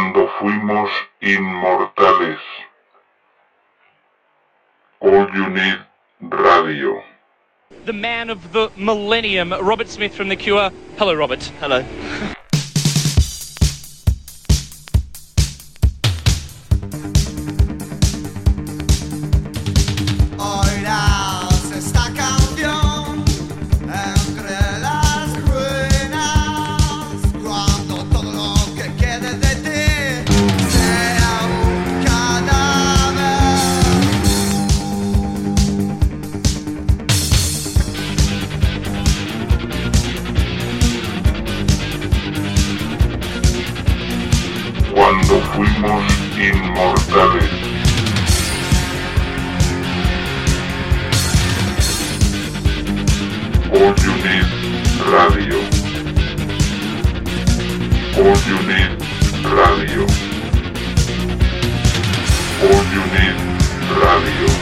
cuando fuimos inmortales. All You Need Radio. The man of the millennium, Robert Smith from The Cure. Hello, Robert. Hello. All You Need Radio. All You Need Radio.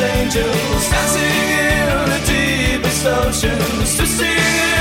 Angels, dancing in the deepest oceans, twisting in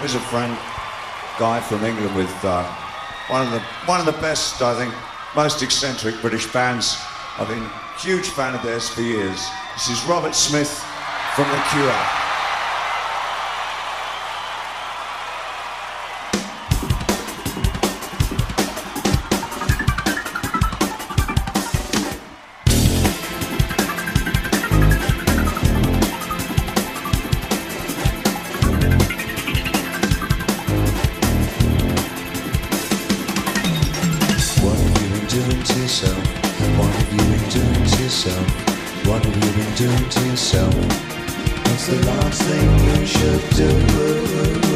Here's a friend, guy from England, with uh, one of the one of the best, I think, most eccentric British bands. I've been a huge fan of theirs for years. This is Robert Smith from The Cure. Yourself? What's the last thing you should do?